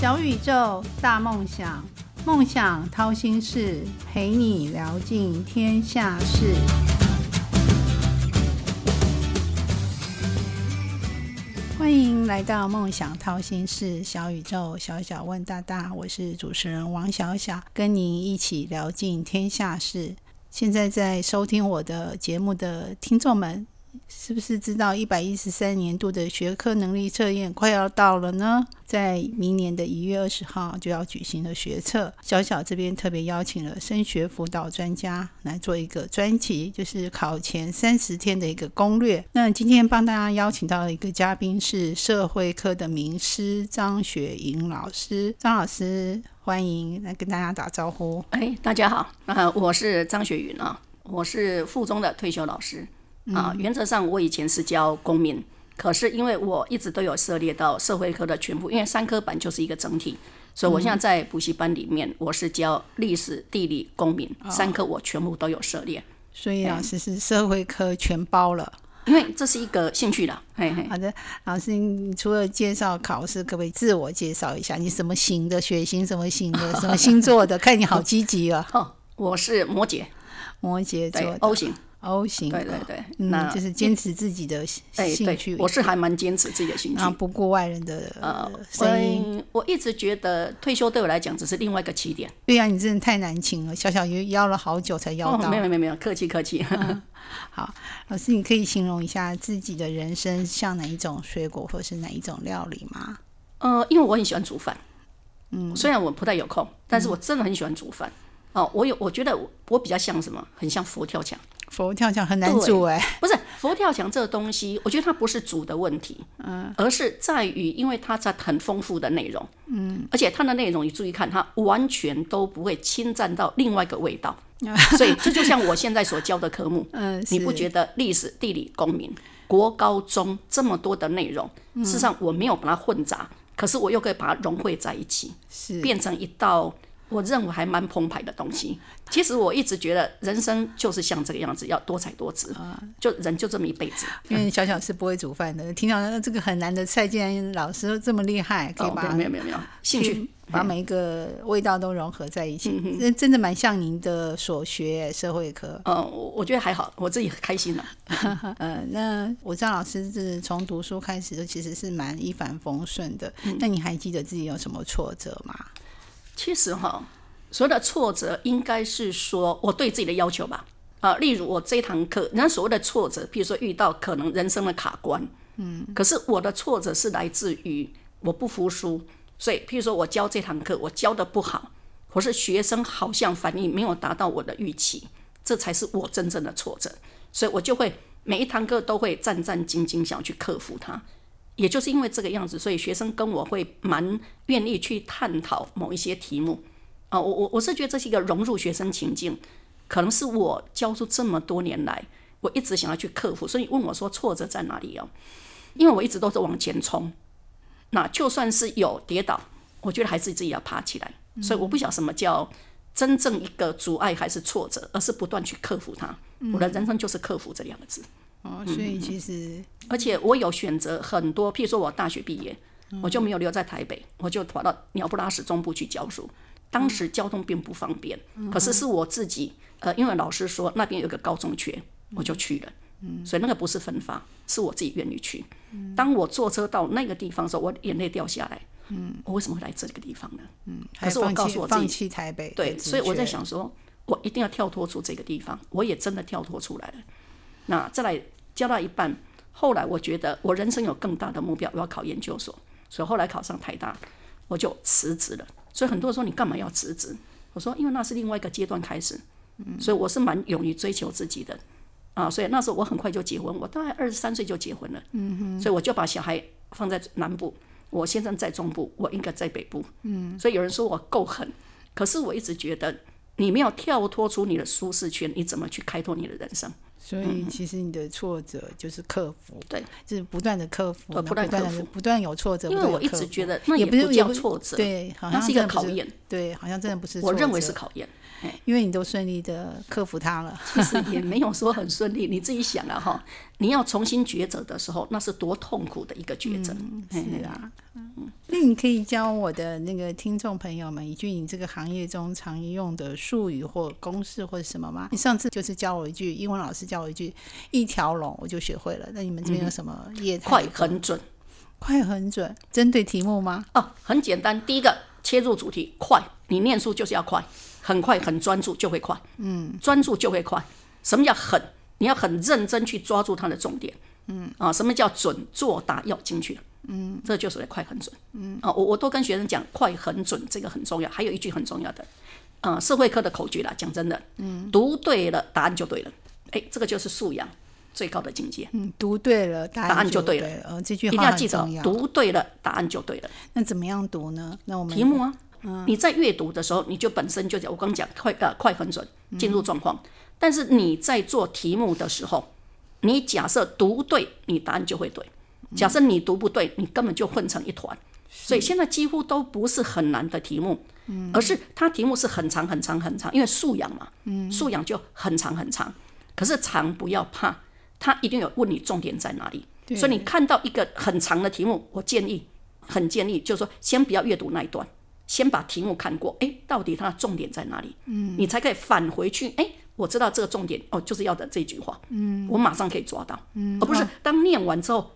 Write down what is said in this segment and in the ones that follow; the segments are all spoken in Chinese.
小宇宙，大梦想，梦想掏心事，陪你聊尽天下事。欢迎来到梦想掏心事，小宇宙，小小问大大，我是主持人王小小，跟您一起聊尽天下事。现在在收听我的节目的听众们。是不是知道一百一十三年度的学科能力测验快要到了呢？在明年的一月二十号就要举行的学测，小小这边特别邀请了升学辅导专家来做一个专题，就是考前三十天的一个攻略。那今天帮大家邀请到的一个嘉宾是社会科的名师张雪莹老师，张老师欢迎来跟大家打招呼。哎，大家好，啊，我是张雪云啊，我是附中的退休老师。啊，原则上我以前是教公民，可是因为我一直都有涉猎到社会科的全部，因为三科版就是一个整体，所以我现在在补习班里面，我是教历史、地理、公民三科，我全部都有涉猎。所以老师是社会科全包了，因为这是一个兴趣了。嘿嘿，好的，老师，你除了介绍考试，可不可以自我介绍一下？你什么型的？血型什么型的？什么星座的？看你好积极啊！哦，我是摩羯，摩羯座，O 型。O 型，对对对，那就是坚持自己的兴趣。我是还蛮坚持自己的兴趣，不顾外人的呃声音。我一直觉得退休对我来讲只是另外一个起点。对呀，你真的太难请了，小小邀邀了好久才邀到。没有没有没有，客气客气。好，老师，你可以形容一下自己的人生像哪一种水果或是哪一种料理吗？呃，因为我很喜欢煮饭，嗯，虽然我不太有空，但是我真的很喜欢煮饭。哦，我有，我觉得我比较像什么？很像佛跳墙。佛跳墙很难煮哎，不是佛跳墙这个东西，我觉得它不是煮的问题，嗯，而是在于因为它在很丰富的内容，嗯，而且它的内容你注意看，它完全都不会侵占到另外一个味道，所以这就像我现在所教的科目，嗯，你不觉得历史、地理、公民、国高中这么多的内容，事实上我没有把它混杂，可是我又可以把它融汇在一起，是。变成一道。我认为还蛮澎湃的东西。其实我一直觉得人生就是像这个样子，要多彩多姿。就人就这么一辈子。因为小小是不会煮饭的，听到这个很难的菜，竟然老师这么厉害，可以把没有没有没有兴趣把每一个味道都融合在一起，真真的蛮像您的所学社会科。嗯，我我觉得还好，我自己很开心了。嗯，那我知道老师是从读书开始，其实是蛮一帆风顺的。那你还记得自己有什么挫折吗？其实哈，所谓的挫折应该是说我对自己的要求吧。啊，例如我这堂课，人家所谓的挫折，比如说遇到可能人生的卡关，嗯，可是我的挫折是来自于我不服输。所以，譬如说我教这堂课，我教的不好，或是学生好像反应没有达到我的预期，这才是我真正的挫折。所以我就会每一堂课都会战战兢兢，想去克服它。也就是因为这个样子，所以学生跟我会蛮愿意去探讨某一些题目啊。我我我是觉得这是一个融入学生情境，可能是我教书这么多年来，我一直想要去克服。所以问我说挫折在哪里哦？因为我一直都是往前冲，那就算是有跌倒，我觉得还是自己要爬起来。所以我不晓得什么叫真正一个阻碍还是挫折，而是不断去克服它。我的人生就是克服这两个字。哦，所以其实，而且我有选择很多，譬如说我大学毕业，我就没有留在台北，我就跑到鸟不拉屎中部去教书。当时交通并不方便，可是是我自己，呃，因为老师说那边有个高中缺，我就去了。嗯，所以那个不是分发，是我自己愿意去。当我坐车到那个地方的时候，我眼泪掉下来。嗯，我为什么会来这个地方呢？嗯，可是我告诉我自己台北，对，所以我在想说，我一定要跳脱出这个地方，我也真的跳脱出来了。那再来教到一半，后来我觉得我人生有更大的目标，我要考研究所，所以后来考上台大，我就辞职了。所以很多人说你干嘛要辞职？我说因为那是另外一个阶段开始，所以我是蛮勇于追求自己的啊。所以那时候我很快就结婚，我大概二十三岁就结婚了。嗯哼，所以我就把小孩放在南部，我先生在中部，我应该在北部。嗯，所以有人说我够狠，可是我一直觉得你没有跳脱出你的舒适圈，你怎么去开拓你的人生？所以其实你的挫折就是克服，对，就是不断的克服，对不断克服的不断有挫折，因为我一直觉得那也不是叫挫折，对，好像是一个考验，对，好像真的不是，我认为是，考验。因为你都顺利的克服它了。其实也没有说很顺利，你自己想啊哈，你要重新抉择的时候，那是多痛苦的一个抉择。嘿是啊，那你可以教我的那个听众朋友们一句你这个行业中常用的术语或公式或者什么吗？你上次就是教我一句，英文老师教我一句，一条龙我就学会了。那你们这边有什么业态？快很准快很准，针对题目吗？哦，很简单。第一个切入主题，快，你念书就是要快，很快很专注就会快，嗯，专注就会快。什么叫狠？你要很认真去抓住它的重点，嗯啊，什么叫准？作答要精确，嗯，这就是快很准，嗯啊，我我都跟学生讲，快很准这个很重要。还有一句很重要的，呃，社会科的口诀啦，讲真的，嗯，读对了，答案就对了，哎，这个就是素养最高的境界。嗯，读对了，答答案就就对了了。呃，这句话一定要记得重，要。读对了，答案就对了。那怎么样读呢？那我们题目啊，你在阅读的时候，你就本身就讲，我刚讲快呃快很准，进入状况。但是你在做题目的时候，你假设读对，你答案就会对；假设你读不对，你根本就混成一团。所以现在几乎都不是很难的题目，而是它题目是很长很长很长，因为素养嘛，素养就很长很长。可是长不要怕，他一定有问你重点在哪里。所以你看到一个很长的题目，我建议很建议，就是说先不要阅读那一段，先把题目看过，哎，到底它的重点在哪里？嗯，你才可以返回去，哎，我知道这个重点，哦，就是要的这句话，嗯，我马上可以抓到，嗯，而不是当念完之后，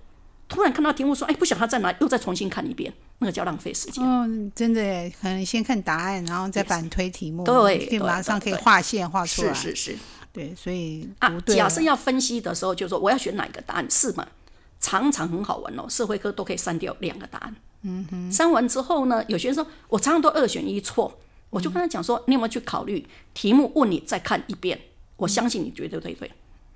突然看到题目说，哎，不晓得它在哪里，又再重新看一遍，那个叫浪费时间。哦，真的耶，可能先看答案，然后再反推题目，对对马上可以对对画线画出来。是是是对，所以啊假设要分析的时候，就说我要选哪一个答案是吗？常常很好玩哦，社会科都可以删掉两个答案。嗯哼，删完之后呢，有些人说我常常都二选一错，我就跟他讲说，你有没有去考虑题目问你再看一遍？我相信你绝对对对。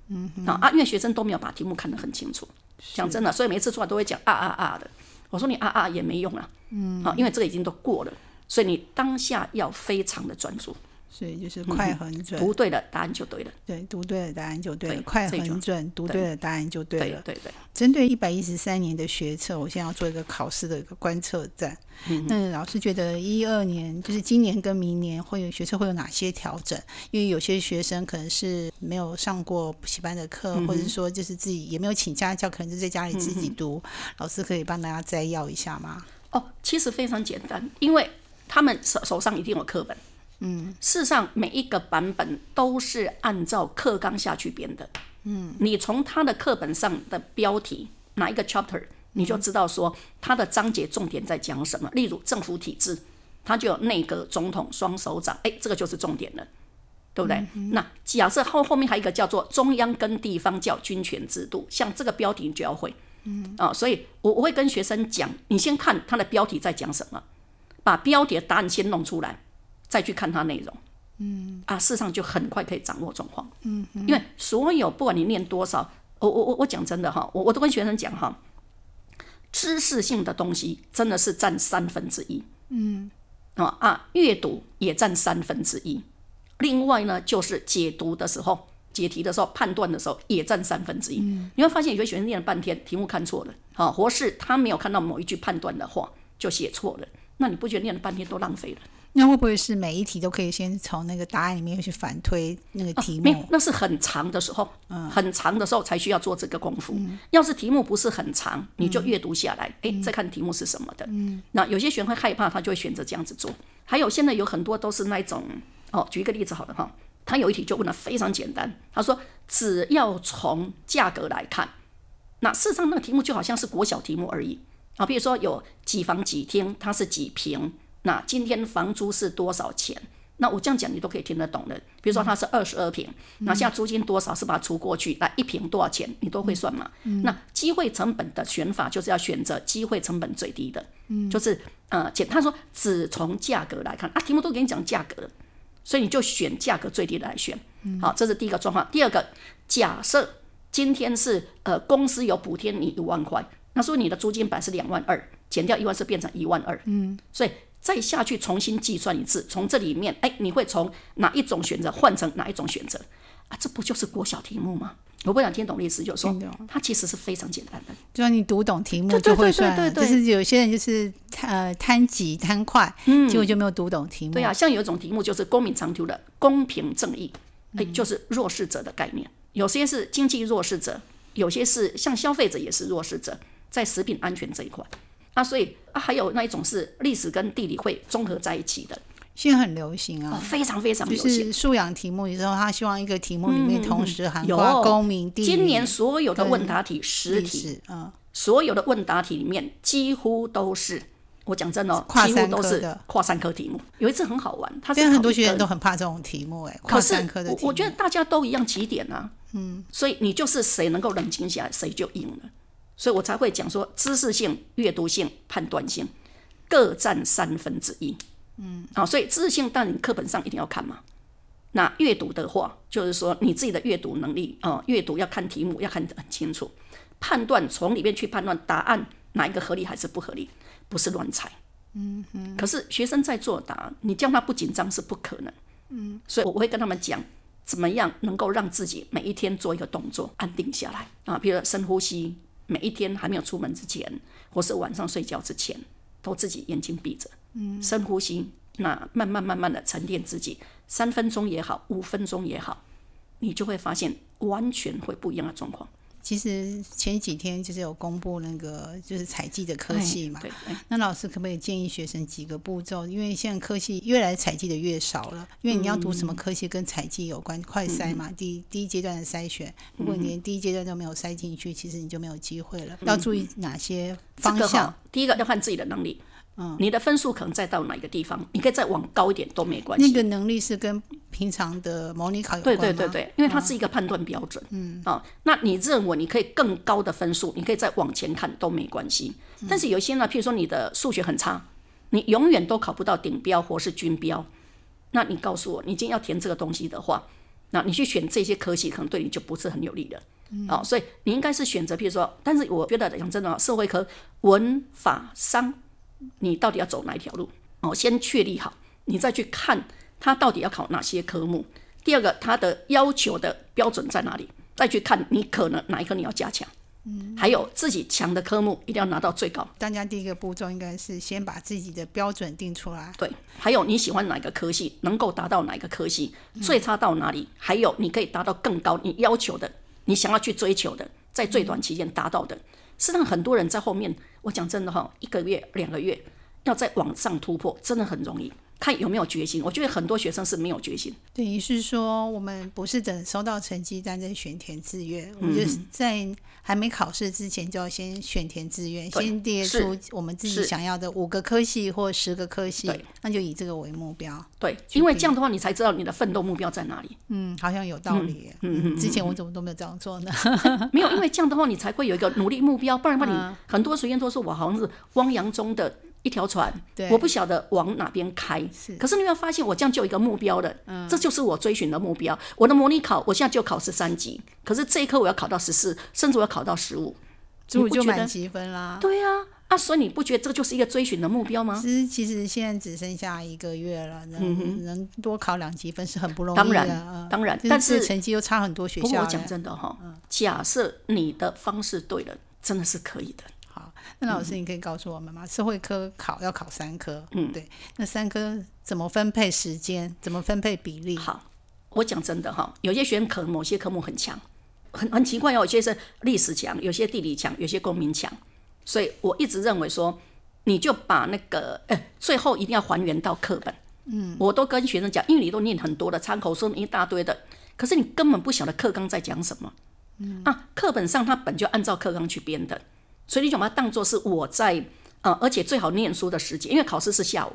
嗯啊啊，因为学生都没有把题目看得很清楚。讲真的，所以每次出来都会讲啊啊啊的。我说你啊啊也没用啊。嗯，啊，因为这个已经都过了，所以你当下要非常的专注，所以就是快很准，读对了答案就对了。对，读对了答案就对了，对快很准，读对了答案就对了。对对。针对一百一十三年的学测，我现在要做一个考试的一个观测站。那老师觉得一二年就是今年跟明年会有学测会有哪些调整？因为有些学生可能是没有上过补习班的课，或者是说就是自己也没有请家教，可能就在家里自己读。老师可以帮大家摘要一下吗？哦，其实非常简单，因为他们手手上一定有课本。嗯，事实上每一个版本都是按照课纲下去编的。嗯，你从他的课本上的标题哪一个 chapter，你就知道说他的章节重点在讲什么。例如政府体制，它就有内阁、总统、双首长，哎，这个就是重点了。对不对？那假设后后面还有一个叫做中央跟地方叫军权制度，像这个标题你就要会，嗯啊，所以我我会跟学生讲，你先看它的标题在讲什么，把标题的答案先弄出来，再去看它内容，嗯。啊，事实上就很快可以掌握状况，嗯，因为所有不管你念多少，我我我我讲真的哈，我我都跟学生讲哈，知识性的东西真的是占三分之一，嗯。啊啊，阅读也占三分之一。另外呢，就是解读的时候、解题的时候、判断的时候也占三分之一。你会发现有些学生念了半天，题目看错了，好、或是他没有看到某一句判断的话就写错了，那你不觉得念了半天都浪费了？那会不会是每一题都可以先从那个答案里面去反推那个题没有目？，那是很长的时候，很长的时候才需要做这个功夫。要是题目不是很长，你就阅读下来，哎、再看题目是什么的。那有些学生会害怕，他就会选择这样子做。还有现在有很多都是那一种，哦，举一个例子好了哈，他有一题就问的非常简单，他说只要从价格来看，那事实上那个题目就好像是国小题目而已啊，比如说有几房几厅，它是几平，那今天房租是多少钱？那我这样讲你都可以听得懂的。比如说它是二十二平，那现在租金多少是把它除过去，那一平多少钱你都会算嘛？那机会成本的选法就是要选择机会成本最低的，就是呃简他说只从价格来看啊，题目都给你讲价格了，所以你就选价格最低的来选。好，这是第一个状况。第二个，假设今天是呃公司有补贴你一万块，那说你的租金本是两万二，减掉一万是变成一万二，嗯，所以再下去重新计算一次，从这里面，哎，你会从哪一种选择换成哪一种选择？啊，这不就是国小题目吗？我不想听懂的意思，就是说它其实是非常简单的。就让你读懂题目就会对算了。对对对就是有些人就是呃贪急贪快，嗯结果就没有读懂题目。对啊，像有一种题目就是公民常读的公平正义，哎、嗯就是弱势者的概念。有些是经济弱势者，有些是像消费者也是弱势者，在食品安全这一块。啊，所以啊，还有那一种是历史跟地理会综合在一起的，现在很流行哦啊，，非常非常流行。是素养题目，有时候他希望一个题目里面同时涵有盖公民、地理、今年所有的问答题十题，历史，嗯，所有的问答题里面几乎都是，我讲真的哦，跨三几乎都是科的跨三科题目。有一次很好玩，他是现在很多学生都很怕这种题目，哎，跨三科的题目。我我觉得大家都一样起点啊，嗯，所以你就是谁能够冷静下来，谁就赢了。所以我才会讲说，知识性、阅读性、判断性各占三分之一，嗯，啊，所以知识性，但你课本上一定要看嘛。那阅读的话，就是说你自己的阅读能力，啊、阅读要看题目，要看得很清楚，判断从里面去判断答案哪一个合理还是不合理，不是乱猜。嗯哼。可是学生在作答，你叫他不紧张是不可能。嗯。所以我会跟他们讲，怎么样能够让自己每一天做一个动作，安定下来啊，比如深呼吸，每一天还没有出门之前，或是晚上睡觉之前，都自己眼睛闭着，嗯，深呼吸，那慢慢慢慢的沉淀自己，三分钟也好，五分钟也好，你就会发现完全会不一样的状况。其实前几天就是有公布那个就是采集的科系嘛，那老师可不可以建议学生几个步骤？因为现在科系越来采集的越少了，因为你要读什么科系跟采集有关，快筛嘛，第一第一阶段的筛选，如果你连第一阶段都没有筛进去，其实你就没有机会了。要注意哪些方这个向？第一个要看自己的能力，嗯，你的分数可能再到哪个地方，你可以再往高一点都没关系。那个能力是跟平常的模拟考有对关吗？对对对，因为它是一个判断标准。嗯，啊、那你认为你可以更高的分数，你可以再往前看都没关系。但是有一些呢，譬如说你的数学很差，你永远都考不到顶标或是均标，那你告诉我，你今天要填这个东西的话，那你去选这些科系，可能对你就不是很有利了。啊、所以你应该是选择，譬如说，但是我觉得讲真的哦，社会科、文法、商，你到底要走哪一条路？哦，先确立好，你再去看它到底要考哪些科目。第二个，他的要求的标准在哪里？再去看你可能哪一科你要加强。嗯，还有自己强的科目一定要拿到最高。大家第一个步骤应该是先把自己的标准定出来。对，还有你喜欢哪个科系，能够达到哪个科系，最差到哪里？还有你可以达到更高你要求的，你想要去追求的，在最短期间达到的。事实上，很多人在后面，我讲真的哈，一个月、两个月要再往上突破，真的很容易。看有没有决心，我觉得很多学生是没有决心。等于是说，我们不是等收到成绩单再选填志愿，我们嗯就是在还没考试之前就要先选填志愿，先列出我们自己想要的五个科系或十个科系，那就以这个为目标。对，因为这样的话，你才知道你的奋斗目标在哪里。嗯，好像有道理嗯。嗯之前我怎么都没有这样做呢？没有，因为这样的话，你才会有一个努力目标，不然的话，你很多学员都说我好像是汪洋中的一条船，我不晓得往哪边开。可是你有没有发现，我这样就有一个目标了，这就是我追寻的目标。我的模拟考，我现在就考十三级，可是这一科我要考到十四，甚至我要考到十五？就满积分啦。对呀、啊，所以你不觉得这就是一个追寻的目标吗？其实其实现在只剩下一个月了，能、能多考两积分是很不容易的。嗯当然嗯当然但是成绩又差很多学校。不过我讲真的哈，假设你的方式对了，真的是可以的。好，那老师你可以告诉我们吗？社会科考要考三科，嗯，对，那三科怎么分配时间？怎么分配比例？好，我讲真的哈，有些学生可能某些科目很强，很很奇怪哦，有些是历史强，有些地理强，有些公民强，所以我一直认为说，你就把那个，呃，最后一定要还原到课本。嗯，我都跟学生讲，因为你都念很多的参考书一大堆的，可是你根本不晓得课纲在讲什么。嗯啊，课本上它本就按照课纲去编的，所以你就把它当做是我在呃，而且最好念书的时间，因为考试是下午，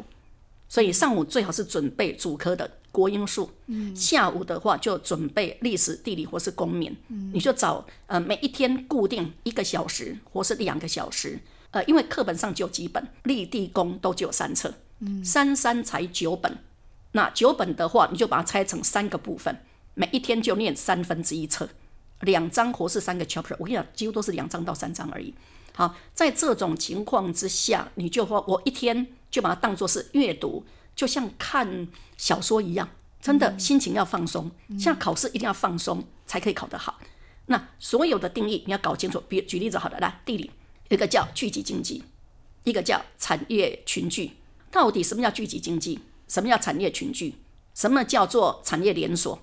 所以上午最好是准备主科的国英数，嗯。下午的话就准备历史、地理或是公民，你就找呃每一天固定一个小时或是两个小时，呃，因为课本上就有几本，立地公都只有三册，嗯。三三才九本，那九本的话，你就把它拆成三个部分，每一天就念三分之一册，两章或是三个 chapter，我跟你讲，几乎都是两章到三章而已。好，在这种情况之下，你就说我一天就把它当做是阅读，就像看小说一样，真的心情要放松。像考试一定要放松才可以考得好。那所有的定义你要搞清楚。比举例子好了，来地理，一个叫聚集经济，一个叫产业群聚。到底什么叫聚集经济？什么叫产业群聚？什么叫做产业连锁？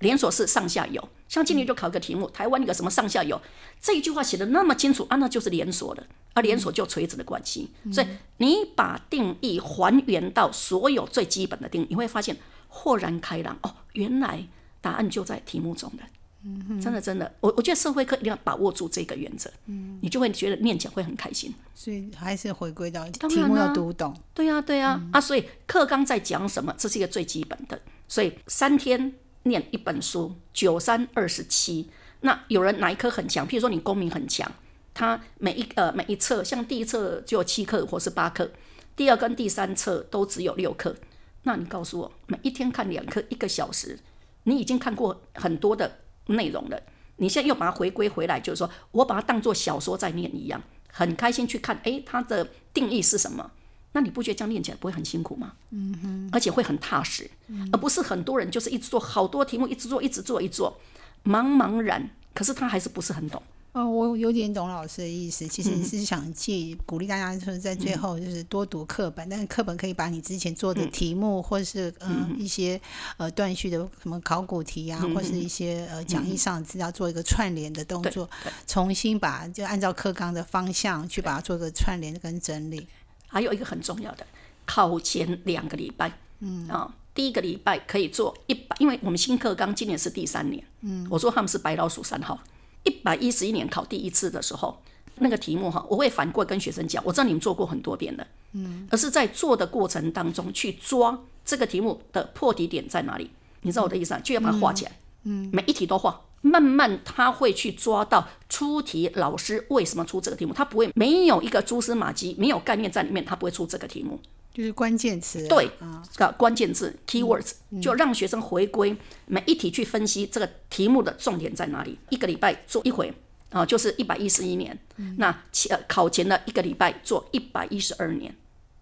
连锁是上下游。像今年就考一个题目，台湾那个什么上下游，这一句话写的那么清楚啊，那就是连锁的，而连锁就垂直的关系。所以你把定义还原到所有最基本的定义，你会发现豁然开朗哦，原来答案就在题目中的。嗯，真的真的，我我觉得社会课一定要把握住这个原则，嗯，你就会觉得念讲会很开心。所以还是回归到题目要读懂。对呀对呀啊，所以课纲在讲什么，这是一个最基本的。所以三天。念一本书，九三二十七。那有人哪一科很强？譬如说你公民很强，他每一呃每一册，像第一册就有七课或是八课，第二跟第三册都只有六课。那你告诉我，每一天看两课，一个小时，你已经看过很多的内容了。你现在又把它回归回来，就是说我把它当做小说在念一样，很开心去看。诶，它的定义是什么？那你不觉得这样练起来不会很辛苦吗？嗯哼，而且会很踏实，而不是很多人就是一直做好多题目，一直做，一直做，一做，茫茫然，可是他还是不是很懂。哦，我有点懂老师的意思。其实你是想借鼓励大家，就是在最后就是多读课本，但是课本可以把你之前做的题目，或者是嗯。一些呃断续的什么考古题啊，或是一些呃讲义上的资料做一个串联的动作，重新把就按照课纲的方向去把它做个串联跟整理。还有一个很重要的，考前两个礼拜，嗯。啊，第一个礼拜可以做一百，因为我们新课纲今年是第三年，嗯，我说他们是白老鼠三号，一百一十一年考第一次的时候，那个题目哈，我会反过跟学生讲，我知道你们做过很多遍了，嗯，而是在做的过程当中去抓这个题目的破题点在哪里，你知道我的意思啊，就要把它画起来，嗯，每一题都画。慢慢他会去抓到出题老师为什么出这个题目，他不会没有一个蛛丝马迹，没有概念在里面，他不会出这个题目。就是关键词，对，个关键字 keywords，就让学生回归每一题去分析这个题目的重点在哪里。一个礼拜做一回啊，就是一百一十一年。那前考前的一个礼拜做一百一十二年，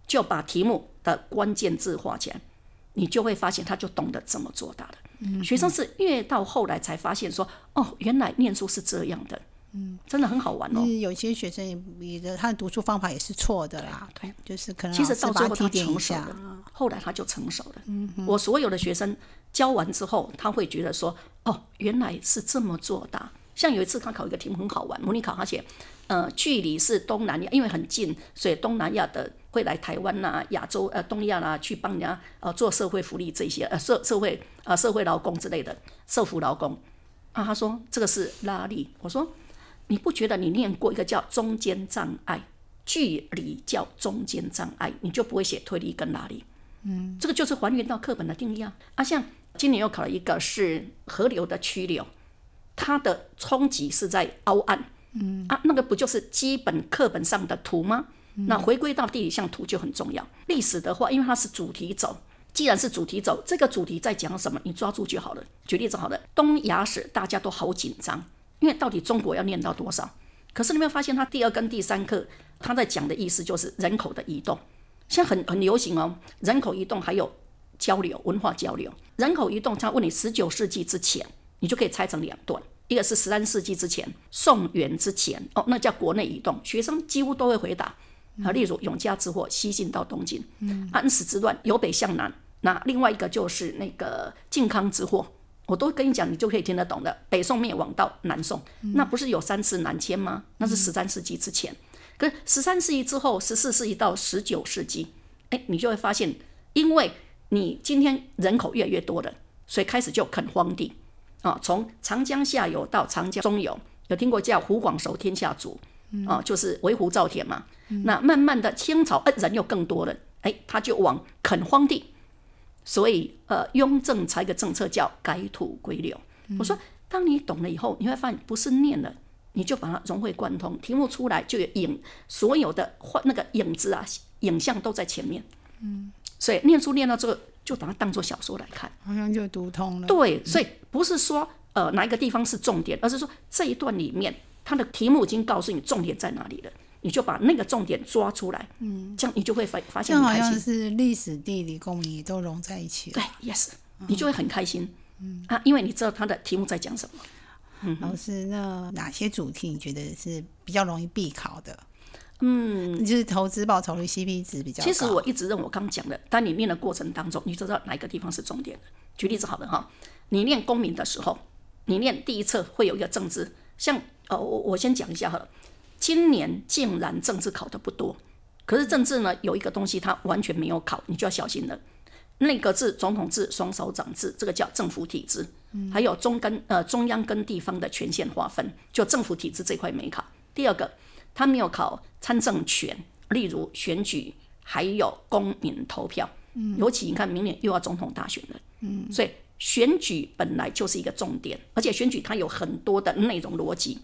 就把题目的关键字画起来，你就会发现他就懂得怎么做到了。学生是越到后来才发现说，哦，原来念书是这样的，嗯，真的很好玩哦。有些学生也的他的读书方法也是错的啦，对，就是可能其实到最后他成熟了，后来他就成熟了。嗯，我所有的学生教完之后，他会觉得说，哦，原来是这么做的。像有一次他考一个题目很好玩，模拟考，他写，呃，距离是东南亚，因为很近，所以东南亚的。会来台湾呐，亚洲呃东亚啦，去帮人家呃做社会福利这些呃社社会啊社会劳工之类的社福劳工啊，他说这个是拉力，我说你不觉得你念过一个叫中间障碍，距离叫中间障碍，你就不会写推力跟拉力，嗯，这个就是还原到课本的定义啊啊，像今年又考了一个是河流的曲流，它的冲击是在凹岸，嗯啊，那个不就是基本课本上的图吗？那回归到地理像图就很重要。历史的话，因为它是主题走，既然是主题走，这个主题在讲什么，你抓住就好了。举例子好了，东亚史大家都好紧张，因为到底中国要念到多少？可是你没有发现，它第二跟第三课，它在讲的意思就是人口的移动，现在很很流行哦。人口移动还有交流，文化交流。人口移动，他问你十九世纪之前，你就可以拆成两段。一个是十三世纪之前，宋元之前，哦，那叫国内移动，学生几乎都会回答。啊，例如永嘉之祸，西晋到东晋；安史之乱，由北向南。那另外一个就是那个靖康之祸，我都跟你讲，你就可以听得懂的。北宋灭亡到南宋，那不是有三次南迁吗？那是十三世纪之前。可是十三世纪之后，十四世纪到十九世纪，哎，你就会发现，因为你今天人口越来越多了，所以开始就垦荒地啊，从长江下游到长江中游，有听过叫湖广守天下主。哦，就是围湖造田嘛。那慢慢的，清朝呃人又更多了，哎，他就往垦荒地。所以呃，雍正才个政策叫改土归流。我说，当你懂了以后，你会发现不是念了，你就把它融会贯通。题目出来就有影，所有的画那个影子啊，影像都在前面。嗯，所以念书念到这个，就把它当做小说来看，好像就读通了。对，所以不是说呃哪一个地方是重点，而是说这一段里面。它的题目已经告诉你重点在哪里了，你就把那个重点抓出来，嗯，这样你就会发发现。好像是历史、地理、公民都融在一起了。对，yes，你就会很开心。嗯啊，因为你知道它的题目在讲什么。嗯老师，那哪些主题你觉得是比较容易必考的？嗯，就是投资报酬率 CP 值比较高。其实我一直认为我刚讲的，当你念的过程当中，你知道哪一个地方是重点的。举例子好了哈，你念公民的时候，你念第一册会有一个政治，像呃，我我先讲一下哈，今年竟然政治考的不多，可是政治呢有一个东西它完全没有考，你就要小心了。内阁制、总统制、双手掌制，这个叫政府体制。还有中跟呃中央跟地方的权限划分，就政府体制这块没考。第二个，他没有考参政权，例如选举，还有公民投票。嗯，尤其你看，明年又要总统大选了。嗯，所以选举本来就是一个重点，而且选举它有很多的内容逻辑。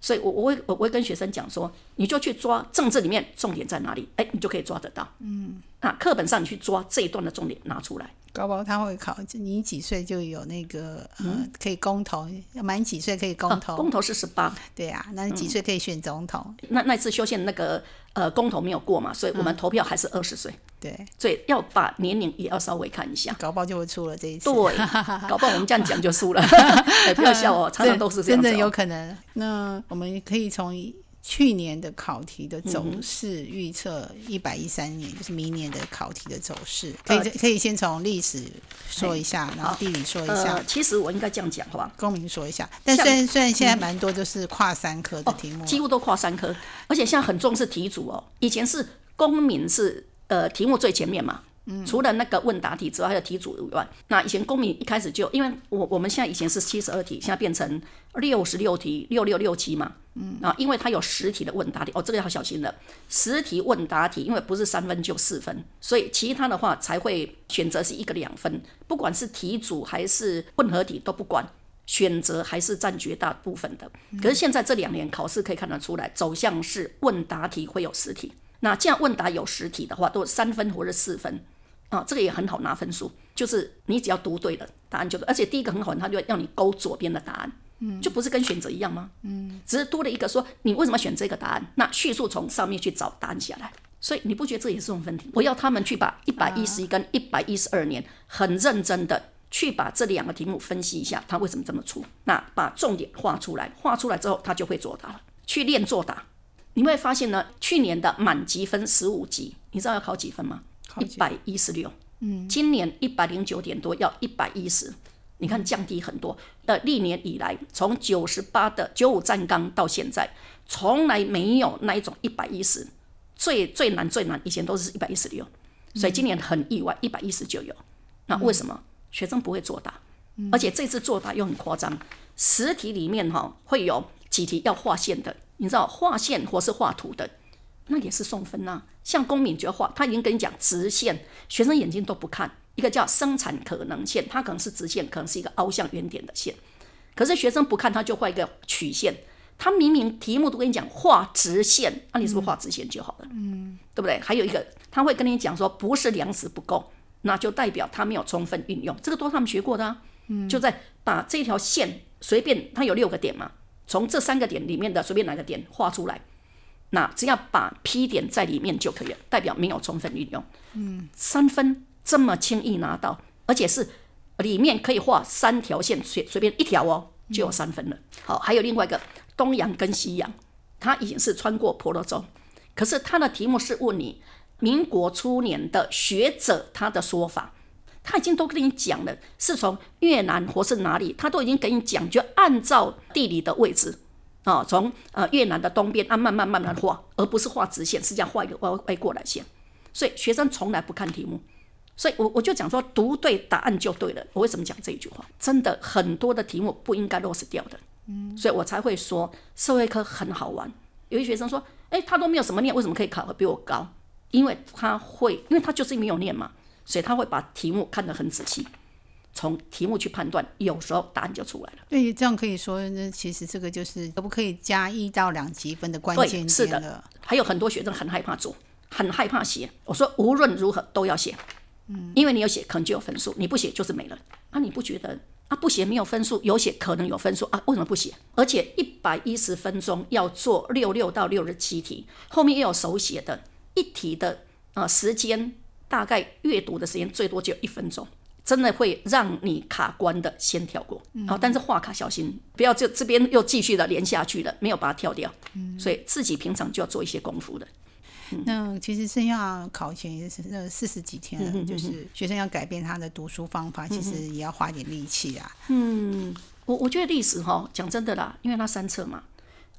所以，我我会我会跟学生讲说，你就去抓政治里面重点在哪里，哎，你就可以抓得到。嗯，那课本上你去抓这一段的重点拿出来。高包他会考，你几岁就有那个呃可以公投，满几岁可以公投？公投是十八。对呀，那你几岁可以选总统？那那次修宪那个呃公投没有过嘛，所以我们投票还是二十岁。对，所以要把年龄也要稍微看一下。搞不好就会出了这一次。对，搞不好我们这样讲就输了。不要笑哦，常常都是这样。真的有可能。那我们可以从。去年的考题的走势预测，一百一三年就是明年的考题的走势，可以可以先从历史说一下，然后地理说一下。其实我应该这样讲，好吧？公民说一下，但虽然虽然现在蛮多就是跨三科的题目，几乎都跨三科，而且现在很重视题组哦。以前是公民是呃题目最前面嘛。除了那个问答题之外，还有题组以外，那以前公民一开始就，因为我我们现在以前是七十二题，现在变成六十六题，六六六七嘛。嗯，啊，因为它有十题的问答题，哦，这个要小心了。十题问答题，因为不是三分就四分，所以其他的话才会选择是一个两分，不管是题组还是混合题都不管，选择还是占绝大部分的。可是现在这两年考试可以看得出来，走向是问答题会有十题，那这样问答有十题的话，都三分或者四分。啊，这个也很好拿分数，就是你只要读对了答案就对，而且第一个很好，他就要你勾左边的答案，嗯，就不是跟选择一样吗？嗯，只是多了一个说你为什么选这个答案，那叙述从上面去找答案下来，所以你不觉得这也是种分题？我要他们去把一百一十一跟一百一十二年很认真的去把这两个题目分析一下，他为什么这么出？那把重点画出来，画出来之后他就会作答了。去练作答，你会发现呢，去年的满级分十五级，你知道要考几分吗？一百一十六，嗯，今年一百零九点多，要一百一十，你看降低很多。呃，历年以来，从九十八的九五站纲到现在，从来没有那一种一百一十，最最难最难，以前都是一百一十六，所以今年很意外，一百一十就有。那为什么？学生不会作答，而且这次作答又很夸张，十题里面哈会有几题要画线的，你知道画线或是画图的。那也是送分呐，像公民就画，他已经跟你讲直线，学生眼睛都不看。一个叫生产可能线，它可能是直线，可能是一个凹向原点的线。可是学生不看，他就画一个曲线。他明明题目都跟你讲画直线，那你是不是画直线就好了？嗯，对不对？还有一个，他会跟你讲说不是粮食不够，那就代表他没有充分运用。这个都是他们学过的啊。嗯，就在把这条线随便，它有六个点嘛，从这三个点里面的随便哪个点画出来。那只要把 P 点在里面就可以了，代表没有充分运用。嗯，三分这么轻易拿到，而且是里面可以画三条线，随随便一条哦，就有三分了。好，还有另外一个东洋跟西洋，它已经是穿过婆罗洲，可是它的题目是问你民国初年的学者他的说法，他已经都跟你讲了，是从越南或是哪里，他都已经给你讲，就按照地理的位置。啊，从呃越南的东边啊慢慢慢慢画，而不是画直线，是这样画一个歪歪过来线。所以学生从来不看题目，所以我我就讲说读对答案就对了。我为什么讲这一句话？真的很多的题目不应该落实掉的。嗯，所以我才会说社会科很好玩。有些学生说，哎，他都没有什么念，为什么可以考得比我高？因为他会，因为他就是没有念嘛，所以他会把题目看得很仔细。从题目去判断，有时候答案就出来了。对，这样可以说，那其实这个就是可不可以加一到两积分的关键是的。还有很多学生很害怕做，很害怕写。我说无论如何都要写，嗯，因为你有写可能就有分数，你不写就是没了。啊，你不觉得啊？不写没有分数，有写可能有分数啊？为什么不写？而且一百一十分钟要做六六到六十七题，后面又有手写的，一题的啊时间大概阅读的时间最多就一分钟。真的会让你卡关的先跳过啊、但是画卡小心，不要就这边又继续的连下去了，没有把它跳掉。所以自己平常就要做一些功夫的。那其实剩下考前也是那四十几天就是学生要改变他的读书方法，其实也要花点力气啊。嗯我我觉得历史哈，讲真的啦，因为它三册嘛，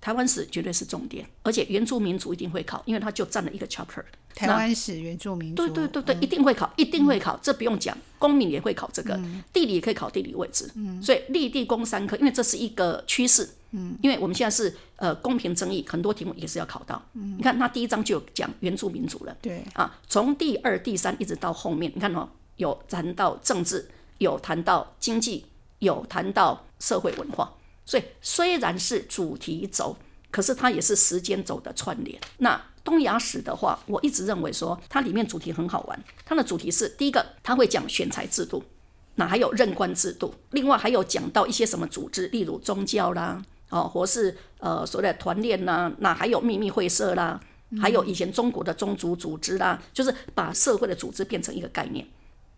台湾史绝对是重点，而且原住民族一定会考，因为它就占了一个 chapter。台湾史、原住民族，对对对对，一定会考，一定会考，这不用讲，公民也会考这个，地理也可以考地理位置，所以立地公三科，因为这是一个趋势，嗯。因为我们现在是呃公平正义，很多题目也是要考到，嗯。你看它第一章就有讲原住民族了，对。啊，从第二、第三一直到后面，你看哦，有谈到政治，有谈到经济，有谈到社会文化，所以虽然是主题轴，可是它也是时间轴的串联。那东亚史的话，我一直认为说它里面主题很好玩，它的主题是第一个，它会讲选材制度，那还有任官制度，另外还有讲到一些什么组织，例如宗教啦，哦，或是呃所谓的团练啦，那还有秘密会社啦，还有以前中国的宗族组织啦，就是把社会的组织变成一个概念。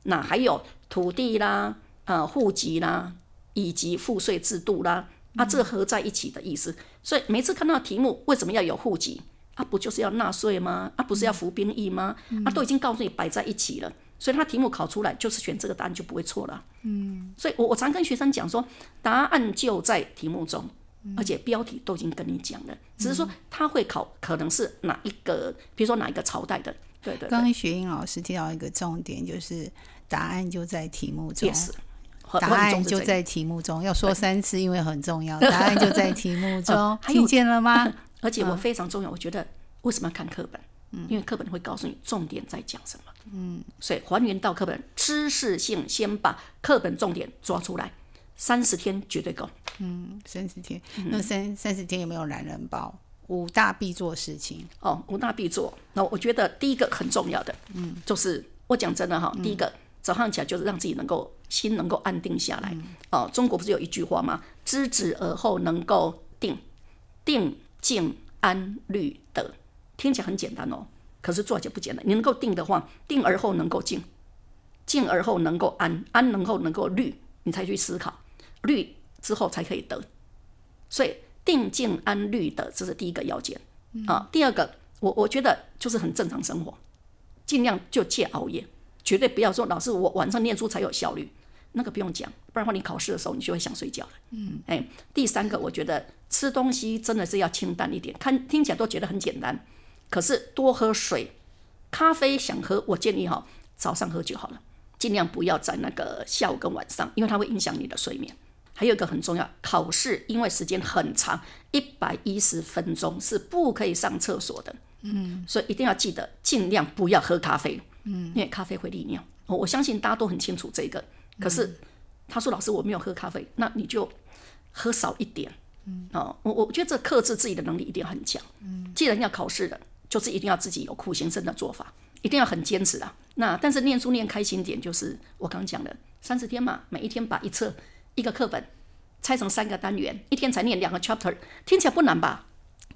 那还有土地啦、呃户籍啦，以及赋税制度啦，啊，这个合在一起的意思。所以每次看到题目，为什么要有户籍？啊，不就是要纳税吗？啊，不是要服兵役吗？啊，都已经告诉你摆在一起了，所以他题目考出来就是选这个答案就不会错了。嗯，所以我我常跟学生讲说，答案就在题目中，而且标题都已经跟你讲了，只是说他会考可能是哪一个，比如说哪一个朝代的，对对对刚刚学英老师提到一个重点，就是答案就在题目中。，yes，很答案就在题目中，要说三次，因为很重要。答案就在题目中，听见了吗？而且我非常重要，我觉得为什么要看课本？嗯因为课本会告诉你重点在讲什么。嗯，所以还原到课本知识性，先把课本重点抓出来，三十天绝对够。嗯三十天，嗯那三三十天有没有懒人包？五大必做事情，哦，五大必做。那我觉得第一个很重要的，嗯，就是我讲真的哈，第一个早上起来就是让自己能够心能够安定下来。哦，中国不是有一句话吗？知止而后能够定，定静安虑得，听起来很简单哦，可是做起来不简单。你能够定的话，定而后能够静，静而后能够安，安能够能够虑，你才去思考，虑之后才可以得。所以定静安虑的，这是第一个要件啊。第二个，我我觉得就是很正常生活，尽量就戒熬夜，绝对不要说老师我晚上念书才有效率，那个不用讲，不然的话你考试的时候你就会想睡觉了。嗯，哎，第三个，我觉得吃东西真的是要清淡一点，看听起来都觉得很简单，可是多喝水，咖啡想喝，我建议哈早上喝就好了，尽量不要在那个下午跟晚上，因为它会影响你的睡眠。还有一个很重要，考试因为时间很长，一百一十分钟是不可以上厕所的。嗯，所以一定要记得尽量不要喝咖啡。嗯，因为咖啡会利尿。我我相信大家都很清楚这个。可是他说老师我没有喝咖啡，那你就喝少一点。嗯，哦，我我觉得这克制自己的能力一定很强。嗯，既然要考试了，就是一定要自己有苦行僧的做法，一定要很坚持啊。那但是念书念开心点，就是我刚讲的三十天嘛，每一天把一册一个课本拆成三个单元，一天才念两个 chapter，听起来不难吧？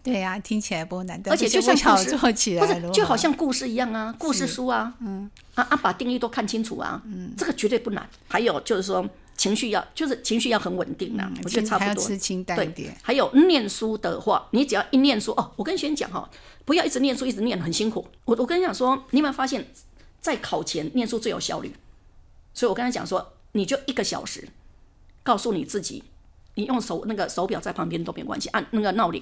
对呀、听起来不难，而且就像故事不是来就好像故事一样啊，故事书啊，嗯，啊啊，把定义都看清楚啊，嗯，这个绝对不难。还有就是说情绪要，就是情绪要很稳定啊，我觉得差不多。吃清淡一点。还有念书的话，你只要一念书哦，我跟学生讲哈，不要一直念书，一直念很辛苦。我我跟你讲说，你有没有发现，在考前念书最有效率？所以我跟他讲说，你就一个小时，告诉你自己，你用手那个手表在旁边都没关系，按那个闹铃，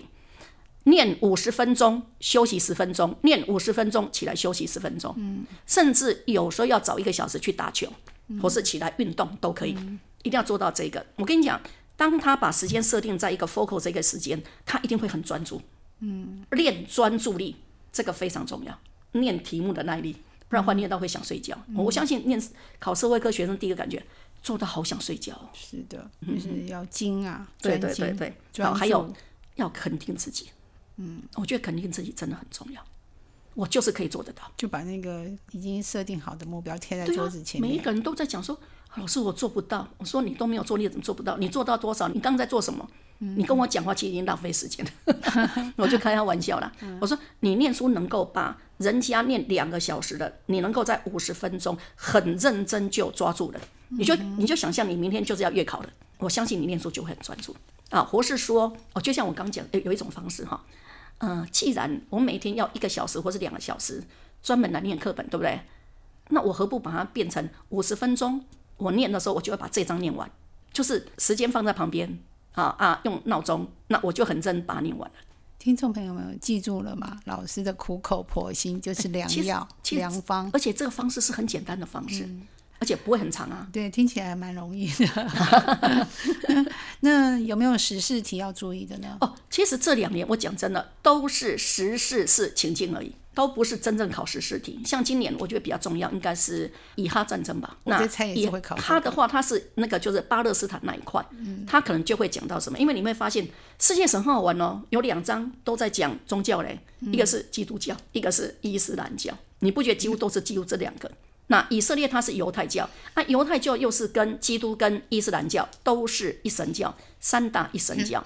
念五十分钟，休息十分钟，念五十分钟，起来休息十分钟，嗯，甚至有时候要找一个小时去打球，或是起来运动都可以，一定要做到这个。我跟你讲，当他把时间设定在一个 focal 这个时间，他一定会很专注，嗯，练专注力这个非常重要，念题目的耐力，不然的话念到会想睡觉。我相信念考社会科学生第一个感觉做到好想睡觉。哦，是的，就是要精啊，对对对对，专好，还有要肯定自己。嗯，我觉得肯定自己真的很重要。我就是可以做得到。就把那个已经设定好的目标贴在桌子，前面。每一个人都在讲说，老师我做不到。我说你都没有做，你怎么做不到？你做到多少？你刚刚在做什么？嗯你跟我讲话其实已经浪费时间了，我就开他玩笑啦。我说你念书能够把人家念两个小时的，你能够在五十分钟很认真就抓住了，你就你就想象你明天就是要月考了，我相信你念书就会很专注啊。或是说哦，就像我刚讲，有有一种方式哈，嗯，既然我每天要一个小时或是两个小时专门来念课本，对不对？那我何不把它变成五十分钟？我念的时候，我就要把这章念完，就是时间放在旁边啊啊，用闹钟，那我就很认把它念完了。听众朋友们记住了吗？老师的苦口婆心就是良药、良方，而且这个方式是很简单的方式，而且不会很长啊。对，听起来蛮容易的。那有没有时事题要注意的呢？哦，其实这两年我讲真的都是时事是情境而已。都不是真正考试试题，像今年我觉得比较重要，应该是以哈战争吧。那以哈的话，它是那个就是巴勒斯坦那一块，它可能就会讲到什么？因为你会发现世界史很好玩哦，有两章都在讲宗教嘞，一个是基督教，一个是伊斯兰教。你不觉得几乎都是几乎这两个？那以色列它是犹太教，那犹太教又是跟基督跟伊斯兰教都是一神教，三大一神教。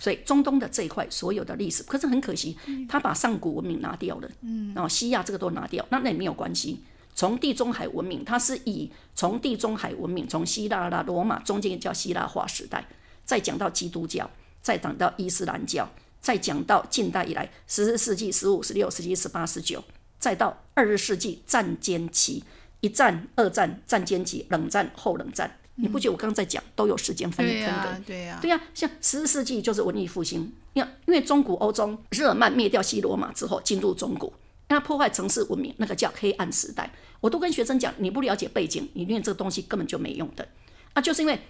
所以中东的这一块所有的历史，可是很可惜，他把上古文明拿掉了，嗯然后西亚这个都拿掉，那那也没有关系。从地中海文明，它是以从地中海文明，从希腊啦、罗马中间叫希腊化时代，再讲到基督教，再讲到伊斯兰教，再讲到近代以来十四世纪、十五、十六、十七、十八、十九，再到二十世纪战间期，一战、二战、战间期、冷战、后冷战。你不觉得我刚刚在讲都有时间分分的？对呀，对呀，像十四世纪就是文艺复兴，因为因为中古欧洲日耳曼灭掉西罗马之后进入中古，那破坏城市文明，那个叫黑暗时代。我都跟学生讲，你不了解背景，你念这个东西根本就没用的。啊，就是因为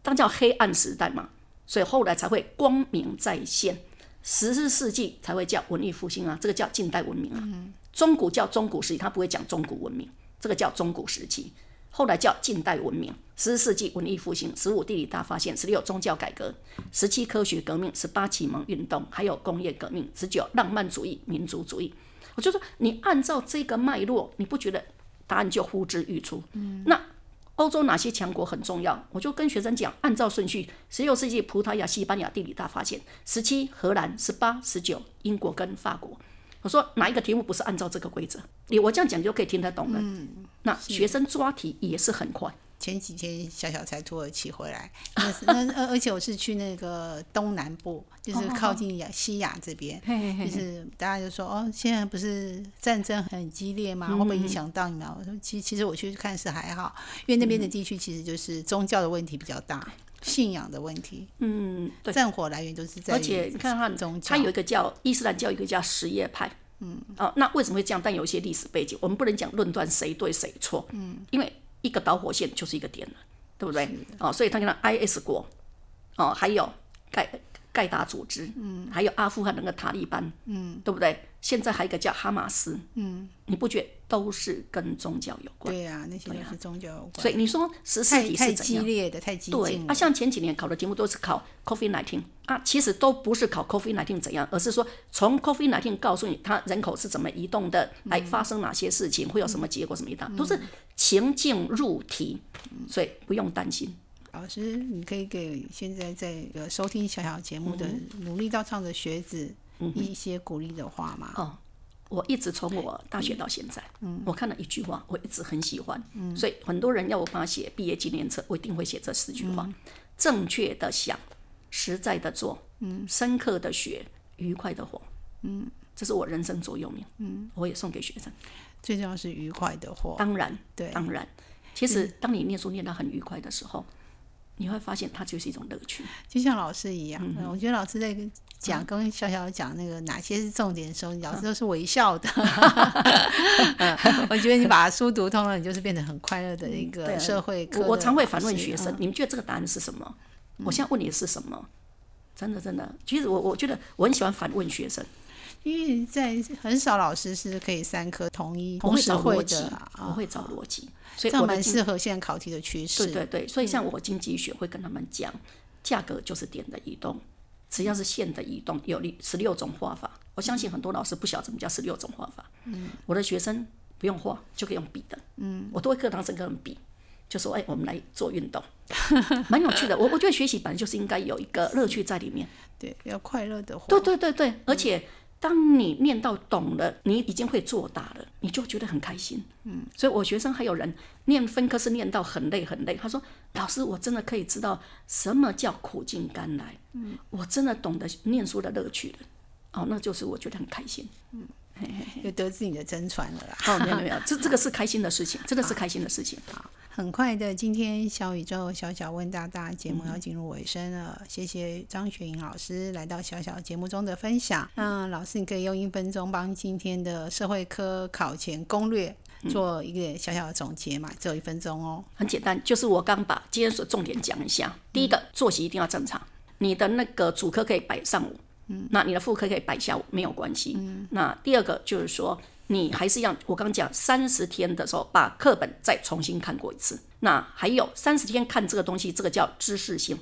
当叫黑暗时代嘛，所以后来才会光明再现，十四世纪才会叫文艺复兴啊，这个叫近代文明啊。中古叫中古时期，他不会讲中古文明，这个叫中古时期。后来叫近代文明，十四世纪文艺复兴，十五地理大发现，十六宗教改革，十七科学革命，十八启蒙运动，还有工业革命，十九浪漫主义、民族主义。我就说，你按照这个脉络，你不觉得答案就呼之欲出？嗯，那欧洲哪些强国很重要？我就跟学生讲，按照顺序：十六世纪葡萄牙、西班牙地理大发现，十七荷兰，十八、十九英国跟法国。我说哪一个题目不是按照这个规则？你我这样讲就可以听得懂了。嗯，那学生抓题也是很快。前几天小小才土耳其回来，那那而 而且我是去那个东南部，就是靠近亚西亚这边，就是大家就说哦，现在不是战争很激烈吗？会不会影响到你们？我说其其实我去看是还好，因为那边的地区其实就是宗教的问题比较大。信仰的问题，嗯，对，战火来源都是在，而且你看看，它有一个叫伊斯兰教，一个叫什叶派，嗯，哦，那为什么会这样？但有一些历史背景，我们不能讲论断谁对谁错，嗯，因为一个导火线就是一个点了，对不对？哦，所以他讲 IS 国，哦，还有盖盖达组织，嗯，还有阿富汗那个塔利班，嗯，对不对？现在还有一个叫哈马斯，嗯，你不觉得都是跟宗教有关？对啊，那些都是宗教有关。所以你说十四题是激烈的，太激对啊，像前几年考的题目都是考 COVID nineteen 啊，其实都不是考 COVID nineteen 怎样，而是说从 COVID nineteen 告诉你它人口是怎么移动的，来发生哪些事情，会有什么结果什么一大，都是情境入题，所以不用担心。老师，你可以给现在在收听小小节目的努力到唱的学子。一些鼓励的话吗。哦，我一直从我大学到现在，嗯，我看了一句话，我一直很喜欢，嗯，所以很多人要我帮他写毕业纪念册，我一定会写这四句话：正确的想，实在的做，嗯，深刻的学，愉快的活，嗯，这是我人生座右铭，嗯，我也送给学生。最重要是愉快的活，当然，对，当然，其实当你念书念到很愉快的时候，你会发现它就是一种乐趣，就像老师一样，我觉得老师在。讲跟小小讲那个哪些是重点的时候，老师都是微笑的。我觉得你把书读通了，你就是变得很快乐的一个社会。我我常会反问学生：你们觉得这个答案是什么？我现在问你的是什么？真的真的，其实我我觉得我很喜欢反问学生，因为在很少老师是可以三科统一同时会的，我会找逻辑，所以这蛮适合现在考题的趋势。对对对，所以像我经济学会跟他们讲，价格就是点的移动。只要是线的移动，有十六种画法。我相信很多老师不晓得什么叫十六种画法。嗯，我的学生不用画就可以用笔的。嗯，我都会课堂上跟人比，就说：“哎，我们来做运动，蛮有趣的。”我我觉得学习本来就是应该有一个乐趣在里面。对，要快乐的活。对对对对，而且当你念到懂了，你已经会作答了，你就觉得很开心。嗯，所以我学生还有人念分科是念到很累很累，他说：“老师，我真的可以知道什么叫苦尽甘来。嗯，我真的懂得念书的乐趣了。哦，那就是我觉得很开心。嗯，就得知你的真传了啦。哦，没有没有，这这个是开心的事情，真的是开心的事情。好。很快的，今天小宇宙小小问大大节目要进入尾声了。谢谢张雪莹老师来到小小节目中的分享。那老师，你可以用一分钟帮今天的社会科考前攻略做一个小小的总结嘛？只有一分钟哦。很简单，就是我刚把今天所重点讲一下。第一个，作息一定要正常。你的那个主科可以摆上午，嗯，那你的副科可以摆下午，没有关系。嗯，那第二个就是说。你还是一样，我刚刚讲三十天的时候，把课本再重新看过一次。那还有三十天看这个东西，这个叫知识性。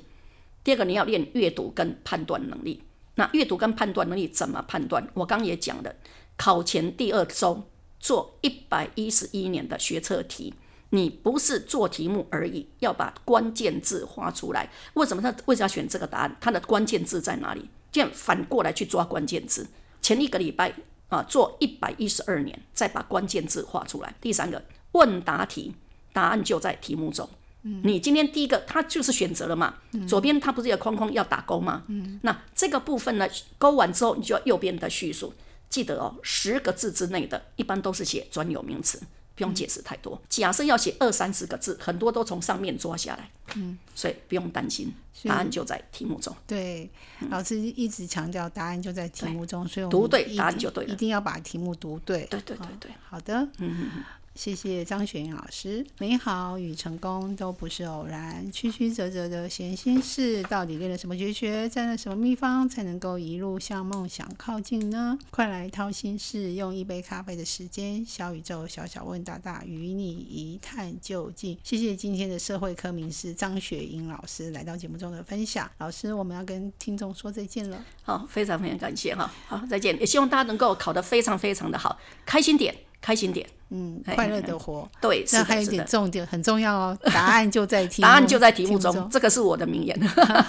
第二个，你要练阅读跟判断能力。那阅读跟判断能力怎么判断？我刚也讲了，考前第二周做一百一十一年的学测题，你不是做题目而已，要把关键字画出来。为什么他为什么要选这个答案？它的关键字在哪里？这样反过来去抓关键字。前一个礼拜。啊，做一百一十二年，再把关键字画出来。第三个问答题，答案就在题目中。嗯，你今天第一个，它就是选择了嘛。左边它不是有框框要打勾吗？嗯，那这个部分呢，勾完之后，你就要右边的叙述。记得哦，十个字之内的，一般都是写专有名词。不用解释太多。假设要写二三十个字，很多都从上面抓下来，嗯，所以不用担心，答案就在题目中。对，老师一直强调答案就在题目中，所以读对答案就对了，一定要把题目读对。对对对对，好的，嗯。谢谢张雪英老师。美好与成功都不是偶然，曲曲折折的闲心事，到底练了什么绝学，占了什么秘方，才能够一路向梦想靠近呢？快来掏心事，用一杯咖啡的时间，小宇宙小小问大大，与你一探究竟。谢谢今天的社会科名师张雪英老师来到节目中的分享。老师，我们要跟听众说再见了。好，非常非常感谢哈。好，再见。也希望大家能够考得非常非常的好，开心点。开心点，嗯，快乐的活，对，那还有一点重点很重要哦，答案就在题，答案就在题目中，这个是我的名言。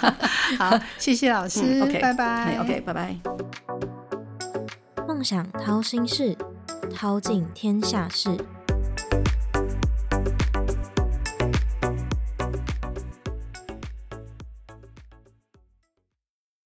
好，谢谢老师，OK，拜拜，OK，拜拜。梦想掏心事，掏尽天下事。